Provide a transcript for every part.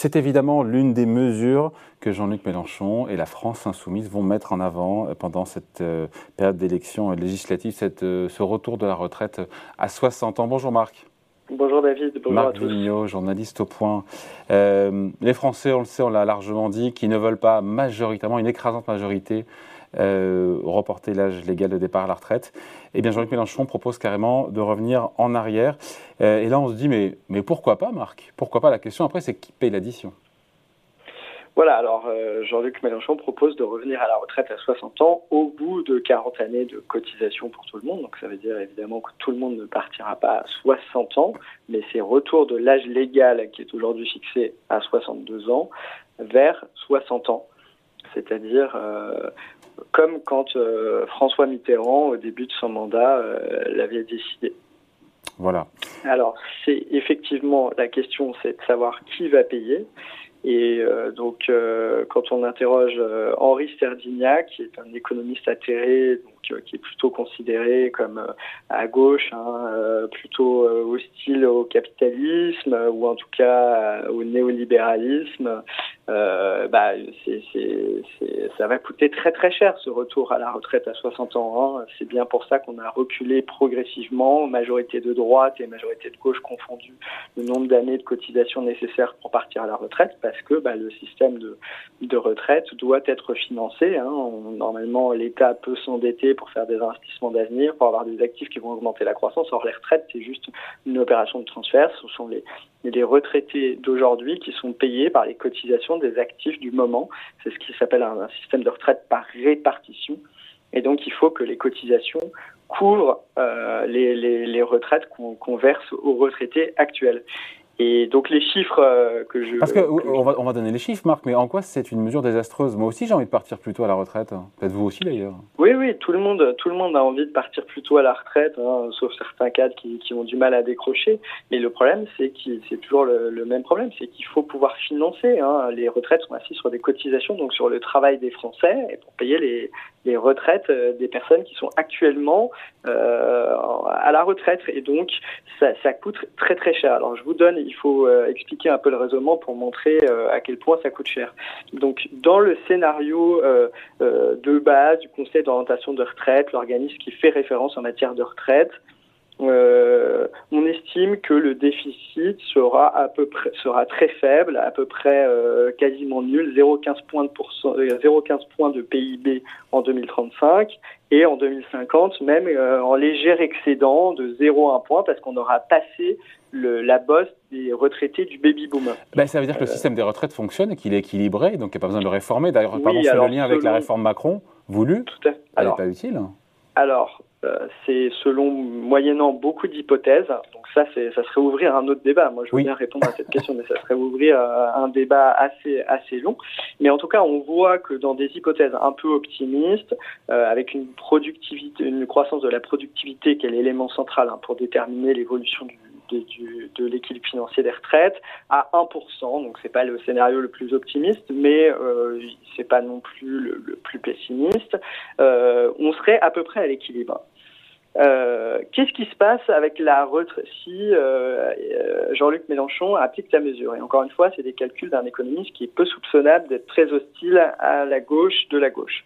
C'est évidemment l'une des mesures que Jean-Luc Mélenchon et la France insoumise vont mettre en avant pendant cette période d'élection législative, cette, ce retour de la retraite à 60 ans. Bonjour Marc. Bonjour David, bonjour Marc à tous. Journaliste au point. Euh, les Français, on le sait, on l'a largement dit, qui ne veulent pas majoritairement, une écrasante majorité, euh, reporter l'âge légal de départ à la retraite. Eh bien, Jean-Luc Mélenchon propose carrément de revenir en arrière. Euh, et là, on se dit, mais, mais pourquoi pas, Marc? Pourquoi pas? La question après, c'est qui paye l'addition? Voilà, alors euh, Jean-Luc Mélenchon propose de revenir à la retraite à 60 ans au bout de 40 années de cotisation pour tout le monde. Donc ça veut dire évidemment que tout le monde ne partira pas à 60 ans, mais c'est retour de l'âge légal qui est aujourd'hui fixé à 62 ans vers 60 ans. C'est-à-dire euh, comme quand euh, François Mitterrand, au début de son mandat, l'avait décidé. Voilà. Alors, c'est effectivement la question, c'est de savoir qui va payer. Et euh, donc, euh, quand on interroge euh, Henri Sterdignac, qui est un économiste atterré, donc, qui est plutôt considéré comme à gauche, hein, plutôt hostile au capitalisme ou en tout cas au néolibéralisme, bah, c'est, c'est, ça va coûter très très cher ce retour à la retraite à 60 ans. Hein. C'est bien pour ça qu'on a reculé progressivement, majorité de droite et majorité de gauche confondues, le nombre d'années de cotisation nécessaires pour partir à la retraite parce que bah, le système de, retraite doit être financé. Hein. normalement, l'État peut s'endetter pour faire des investissements d'avenir, pour avoir des actifs qui vont augmenter la croissance. Or, les retraites, c'est juste une opération de transfert. Ce sont les retraités d'aujourd'hui qui sont payés par les cotisations des actifs du moment. C'est ce qui s'appelle un, système de retraite par répartition. Et donc, il faut que les cotisations couvrent euh, les, retraites qu'on verse aux retraités actuels. Et donc les chiffres euh, que je... Parce que, on, va, on, va, donner les chiffres, Marc, mais en quoi c'est une mesure désastreuse? Moi aussi j'ai envie de partir plus tôt à la retraite. Peut-être vous aussi d'ailleurs. Oui, oui, tout le monde, tout le monde a envie de partir plus tôt à la retraite, hein, sauf certains cadres qui, qui, ont du mal à décrocher. Mais le problème, c'est que c'est toujours le, le, même problème, c'est qu'il faut pouvoir financer. Hein. Les retraites sont assises sur des cotisations, donc sur le travail des Français, et pour payer les, les retraites euh, des personnes qui sont actuellement euh, à la retraite. Et donc, ça, ça, coûte très très cher. Alors, je vous donne, il faut euh, expliquer un peu le raisonnement pour montrer euh, à quel point ça coûte cher. Donc, dans le scénario euh, de base du Conseil d'orientation de retraite, l'organisme qui fait référence en matière de retraite, on estime que le déficit sera à peu près sera très faible, à peu près quasiment nul, 0,15 points de 0,15 points de PIB en 2035 et en 2050 même euh, en léger excédent de 0,1 point parce qu'on aura passé le, la bosse des retraités du baby boomer. Ben, ça veut dire que le système des retraites fonctionne et qu'il est équilibré, donc il n'y a pas besoin de le réformer. D'ailleurs, oui, pardon, c'est le lien avec la réforme Macron voulue. Tout à fait. Elle n'est pas utile. Alors, euh, c'est selon moyennant beaucoup d'hypothèses. Donc ça, c'est, ça serait ouvrir un autre débat. Moi, je veux bien répondre à cette question, mais ça serait ouvrir euh, un débat assez assez long. Mais en tout cas, on voit que dans des hypothèses un peu optimistes, euh, avec une productivité, une croissance de la productivité qui est l'élément central hein, pour déterminer l'évolution du, de, du, de l'équilibre financier des retraites à 1%. Donc c'est pas le scénario le plus optimiste, mais euh, c'est pas non plus le, le plus pessimiste. Euh, on serait à peu près à l'équilibre. Euh, Qu'est-ce qui se passe avec la retraite si euh, Jean-Luc Mélenchon applique la mesure? Et encore une fois, c'est des calculs d'un économiste qui est peu soupçonnable d'être très hostile à la gauche de la gauche.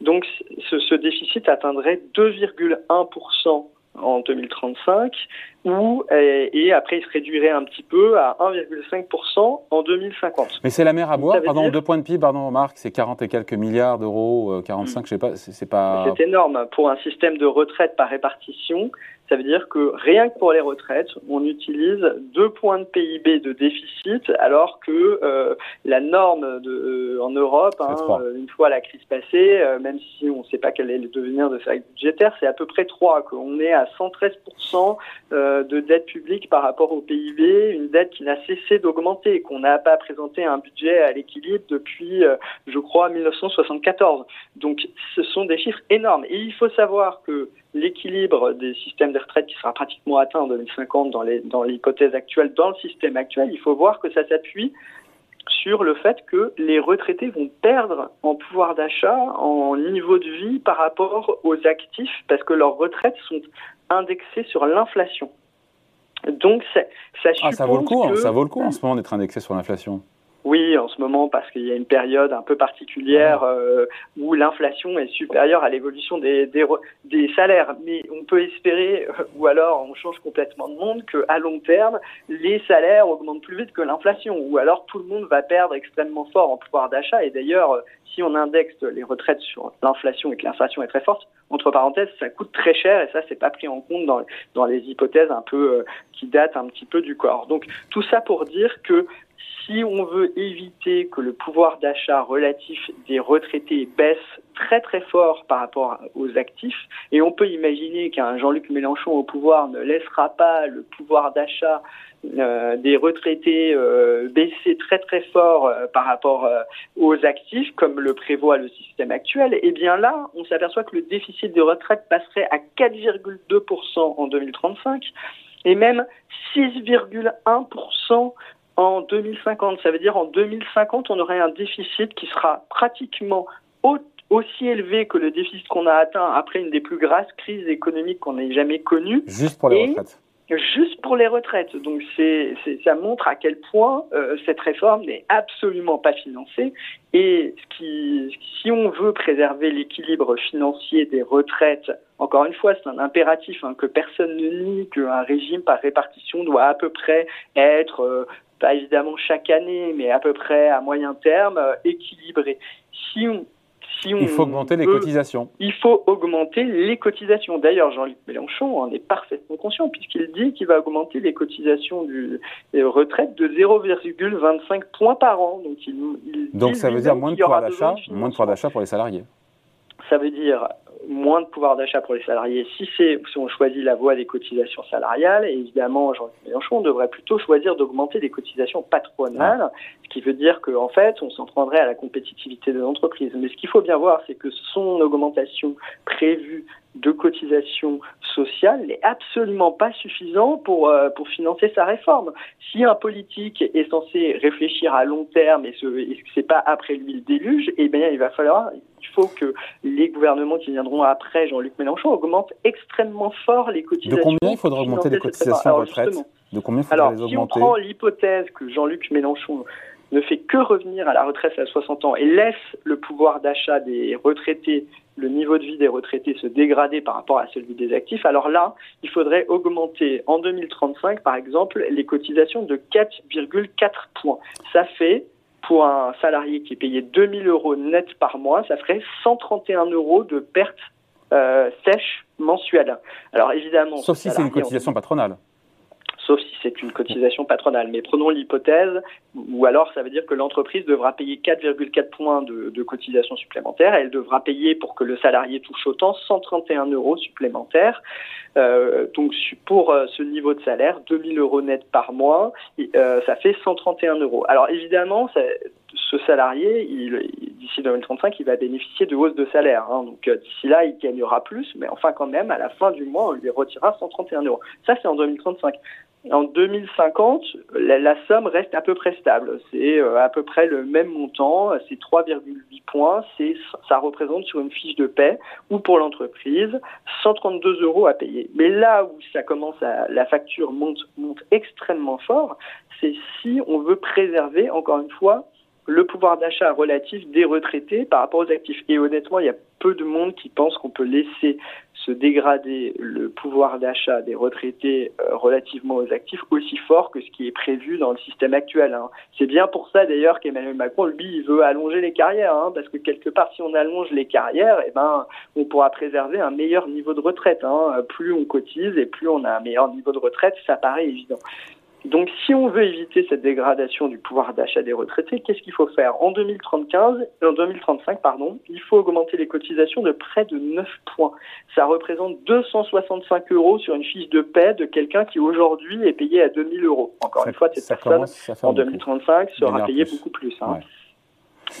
Donc ce, ce déficit atteindrait 2,1% en 2035, ou, et, après il se réduirait un petit peu à 1,5% en 2050. Mais c'est la mer à boire, pardon, dire... deux points de PIB, pardon Marc, c'est 40 et quelques milliards d'euros, 45, mmh. je sais pas, c'est pas... C'est énorme pour un système de retraite par répartition, ça veut dire que rien que pour les retraites, on utilise deux points de PIB de déficit, alors que euh, la norme de, euh, en Europe, hein, une fois la crise passée, euh, même si on ne sait pas quel est le devenir de sa budgétaire, c'est à peu près 3, qu'on est à 113% euh, de dette publique par rapport au PIB, une dette qui n'a cessé d'augmenter, qu'on n'a pas présenté un budget à l'équilibre depuis, euh, je crois, 1974. Donc ce sont des chiffres énormes. Et il faut savoir que l'équilibre des systèmes de retraite qui sera pratiquement atteint en 2050 dans l'hypothèse dans actuelle, dans le système actuel, il faut voir que ça s'appuie sur le fait que les retraités vont perdre en pouvoir d'achat, en niveau de vie par rapport aux actifs, parce que leurs retraites sont indexées sur l'inflation. Donc, ça, ah, ça vaut le coup, hein, que... ça vaut le coup en ce moment d'être indexé sur l'inflation. Oui, en ce moment, parce qu'il y a une période un peu particulière euh, où l'inflation est supérieure à l'évolution des, des, des, salaires. Mais on peut espérer, euh, ou alors on change complètement de monde, qu'à long terme, les salaires augmentent plus vite que l'inflation, ou alors tout le monde va perdre extrêmement fort en pouvoir d'achat. Et d'ailleurs, euh, si on indexe les retraites sur l'inflation et que l'inflation est très forte, entre parenthèses, ça coûte très cher et ça, c'est pas pris en compte dans, dans les hypothèses un peu qui datent un petit peu du corps. Donc tout ça pour dire que si on veut éviter que le pouvoir d'achat relatif des retraités baisse très très fort par rapport aux actifs, et on peut imaginer qu'un Jean-Luc Mélenchon au pouvoir ne laissera pas le pouvoir d'achat euh, des retraités euh, baisser très très fort euh, par rapport aux actifs, comme le prévoit le système actuel, et eh bien là, on s'aperçoit que le déficit de retraite passerait à 4,2% en 2035 et même 6,1% en 2050. Ça veut dire en 2050, on aurait un déficit qui sera pratiquement aussi élevé que le déficit qu'on a atteint après une des plus grasses crises économiques qu'on ait jamais connues. Juste pour les retraites. Juste pour les retraites. Donc c'est, ça montre à quel point euh, cette réforme n'est absolument pas financée. Et ce qui, si on veut préserver l'équilibre financier des retraites, encore une fois, c'est un impératif hein, que personne ne nie qu'un régime par répartition doit à peu près être euh, pas évidemment chaque année, mais à peu près à moyen terme, euh, équilibré. Si on, si on il faut augmenter les cotisations. Il faut augmenter les cotisations. D'ailleurs, Jean-Luc Mélenchon en est parfaitement conscient puisqu'il dit qu'il va augmenter les cotisations du, des retraites de 0,25 points par an. Donc, il, il Donc ça veut dire moins de pouvoir d'achat, moins de pouvoir d'achat pour les salariés. Ça veut dire moins de pouvoir d'achat pour les salariés si, c'est, si on choisit la voie des cotisations salariales. Et évidemment, Jean-Luc Mélenchon devrait plutôt choisir d'augmenter les cotisations patronales, ce qui veut dire qu'en en fait, on s'en prendrait à la compétitivité de l'entreprise. Mais ce qu'il faut bien voir, c'est que son augmentation prévue de cotisations sociales n'est absolument pas suffisant pour, euh, pour financer sa réforme. Si un politique est censé réfléchir à long terme et ce n'est c'est pas après lui le déluge, eh bien, il va falloir, il faut que les gouvernements qui viendront après Jean-Luc Mélenchon augmentent extrêmement fort les cotisations. De combien il faudra augmenter les cotisations de retraite De combien il faudra les augmenter si on prend l'hypothèse que Jean-Luc Mélenchon ne fait que revenir à la retraite à 60 ans et laisse le pouvoir d'achat des retraités, le niveau de vie des retraités se dégrader par rapport à celui des actifs, alors là, il faudrait augmenter en 2035, par exemple, les cotisations de 4,4 points. Ça fait pour un salarié qui est payé 2000 euros net par mois, ça ferait 131 euros de perte euh, sèche mensuelle. Alors évidemment, sauf si c'est une cotisation patronale sauf si c'est une cotisation patronale. Mais prenons l'hypothèse, ou alors ça veut dire que l'entreprise devra payer 4,4 points de, cotisation supplémentaire. Elle devra payer pour que le salarié touche autant 131 euros supplémentaires. Euh, donc pour euh, ce niveau de salaire, 2000 euros net par mois, euh, ça fait 131 euros. Alors évidemment, ce salarié, d'ici 2035, il va bénéficier de hausse de salaire. Hein. Donc d'ici là, il gagnera plus, mais enfin quand même, à la fin du mois, on lui retirera 131 euros. Ça, c'est en 2035. En 2050, la, somme reste à peu près stable. C'est euh, à peu près le même montant, c'est 3,8 points. C'est, ça représente sur une fiche de paie ou pour l'entreprise 132 euros à payer. Mais là où ça commence à, la facture monte, monte extrêmement fort, c'est si on veut préserver, encore une fois, le pouvoir d'achat relatif des retraités par rapport aux actifs. Et honnêtement, il y a peu de monde qui pense qu'on peut laisser se dégrader le pouvoir d'achat des retraités euh, relativement aux actifs aussi fort que ce qui est prévu dans le système actuel. Hein. C'est bien pour ça d'ailleurs qu'Emmanuel Macron, lui, il veut allonger les carrières, hein, parce que quelque part, si on allonge les carrières, eh ben, on pourra préserver un meilleur niveau de retraite. Hein. Plus on cotise et plus on a un meilleur niveau de retraite, ça paraît évident. Donc, si on veut éviter cette dégradation du pouvoir d'achat des retraités, qu'est-ce qu'il faut faire? En 2035, en 2035, pardon, il faut augmenter les cotisations de près de 9 points. Ça représente 265 euros sur une fiche de paie de quelqu'un qui aujourd'hui est payé à 2000 euros. Encore une fois, cette personne en 2035 sera payée beaucoup plus. Hein.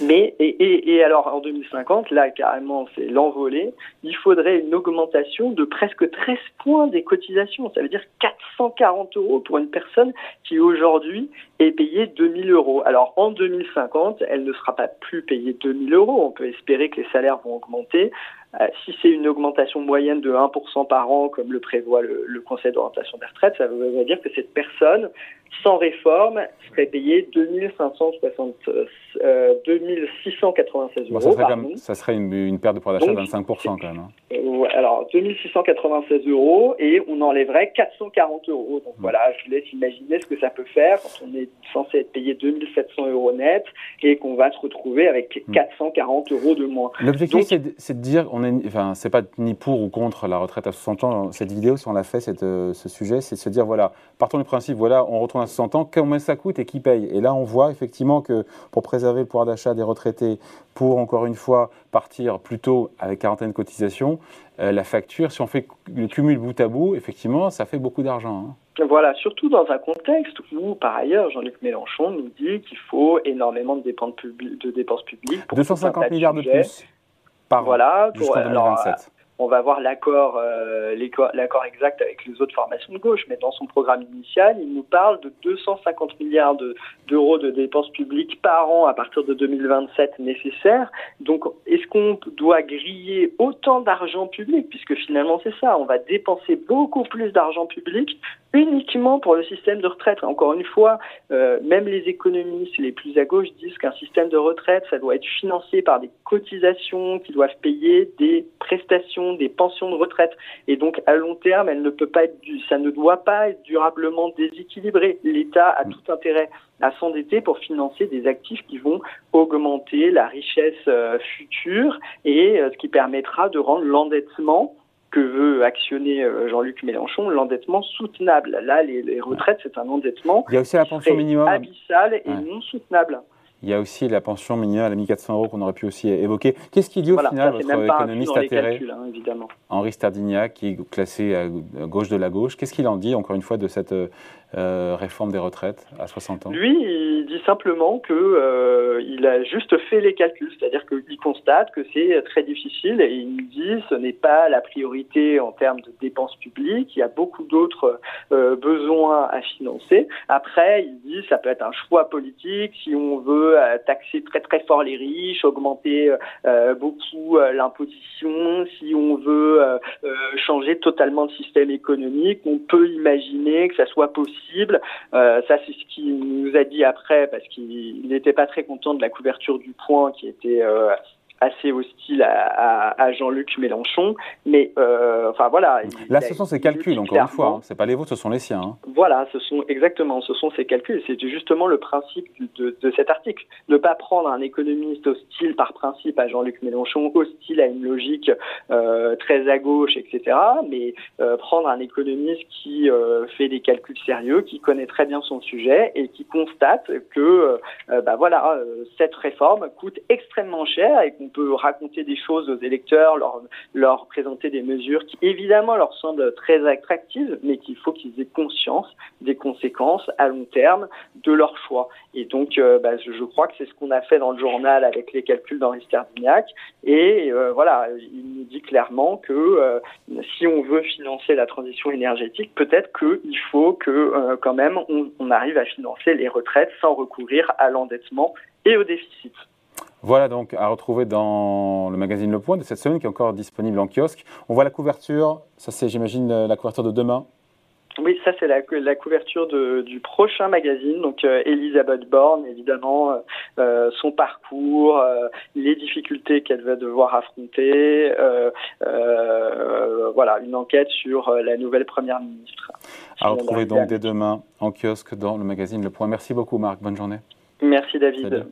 Mais et, et, et, alors en 2050, là carrément c'est l'envolée, il faudrait une augmentation de presque 13 points des cotisations. Ça veut dire 440 euros pour une personne qui aujourd'hui est payée 2000 euros. Alors en 2050, elle ne sera pas plus payée 2000 euros. On peut espérer que les salaires vont augmenter. Euh, si c'est une augmentation moyenne de 1% par an, comme le prévoit le, le Conseil d'orientation des retraites, ça veut dire que cette personne sans réforme, euh, serait payé 2560, euh, 2696 euros. Ça serait, même, ça serait une, perte de pouvoir d'achat de 25% quand même. Hein. Euh, alors, 2696 euros et on enlèverait 440 euros. Donc voilà, je vous laisse imaginer ce que ça peut faire quand on est censé être payé 2700 euros net et qu'on va se retrouver avec mm. 440 euros de moins. L'objectif, c'est de, dire, on est, enfin, c'est pas ni pour ou contre la retraite à 60 ans. Cette vidéo, si on l'a fait, cette, euh, ce sujet, c'est de se dire, voilà, partons du principe, voilà, on retrouve 80-60 ans, combien ça coûte et qui paye. Et là, on voit effectivement que pour préserver le pouvoir d'achat des retraités, pour encore une fois partir plus tôt avec quarantaine de cotisations, euh, la facture, si on fait le cumul bout à bout, effectivement, ça fait beaucoup d'argent. Hein. Voilà, surtout dans un contexte où, par ailleurs, Jean-Luc Mélenchon nous dit qu'il faut énormément de dépenses, publi de publiques. 250 milliards de, plus par voilà, an jusqu'en 2027 on va voir l'accord euh, l'accord exact avec les autres formations de gauche, mais dans son programme initial, il nous parle de 250 milliards d'euros de, dépenses publiques par an à partir de 2027 nécessaires. Donc, est-ce qu'on doit griller autant d'argent public, puisque finalement c'est ça, on va dépenser beaucoup plus d'argent public uniquement pour le système de retraite. Encore une fois, euh, même les économistes les plus à gauche disent qu'un système de retraite, ça doit être financé par des cotisations qui doivent payer des prestations, des pensions de retraite. Et donc, à long terme, elle ne peut pas être, ça ne doit pas être durablement déséquilibré. L'État a tout intérêt à s'endetter pour financer des actifs qui vont augmenter la richesse euh, future et euh, ce qui permettra de rendre l'endettement que veut actionner euh, Jean-Luc Mélenchon, l'endettement soutenable. Là, les, retraites, c'est un endettement Il y a aussi la pension minimum. abyssal et non soutenable. Il y a aussi la pension minimale à 1400 euros qu'on aurait pu aussi évoquer. Qu'est-ce qu'il dit au final, votre économiste atterré hein, évidemment. Henri Stardignac, qui est classé à gauche de la gauche Qu'est-ce qu'il en dit, encore une fois, de cette euh, réforme des retraites à 60 ans. Lui, il dit simplement que euh, il a juste fait les calculs, c'est-à-dire qu'il constate que c'est très difficile et il dit ce n'est pas la priorité en termes de dépenses publiques, il y a beaucoup d'autres euh, besoins à financer. Après, il dit ça peut être un choix politique. Si on veut euh, taxer très très fort les riches, augmenter euh, beaucoup l'imposition, si on veut changer totalement le système économique, on peut imaginer que ça soit possible euh, ça, c'est ce qu'il nous a dit après, parce qu'il n'était pas très content de la couverture du point qui était euh, assez hostile à, Jean-Luc Mélenchon. Mais euh, enfin voilà. Là, ce sont ses calculs, encore une fois. Hein. C'est pas les vôtres, ce sont les siens. Hein. Voilà, ce sont exactement, ce sont ses calculs. C'est justement le principe de, cet article. Ne pas prendre un économiste hostile par principe à Jean-Luc Mélenchon, hostile à une logique euh, très à gauche, etc. Mais euh, prendre un économiste qui fait des calculs sérieux, qui connaît très bien son sujet et qui constate que, bah voilà, cette réforme coûte extrêmement cher et qu'on on peut raconter des choses aux électeurs, leur, présenter des mesures qui évidemment leur semblent très attractives, mais qu'il faut qu'ils aient conscience des conséquences à long terme de leur choix. Et donc, euh, bah, je, crois que c'est ce qu'on a fait dans le journal avec les calculs d'Henri Sterdignac. Et euh, voilà, il nous dit clairement que euh, si on veut financer la transition énergétique, peut-être qu'il faut que quand même on arrive à financer les retraites sans recourir à l'endettement et au déficit. Voilà donc à retrouver dans le magazine Le Point de cette semaine qui est encore disponible en kiosque. On voit la couverture, ça c'est j'imagine la couverture de demain. Oui, ça c'est la, la, couverture de, du prochain magazine. Donc euh, Elisabeth Borne, évidemment, euh, euh, son parcours, les difficultés qu'elle va devoir affronter. voilà, une enquête sur la nouvelle première ministre. À retrouver donc dès demain en kiosque dans le magazine Le Point. Merci beaucoup Marc, bonne journée. Merci David.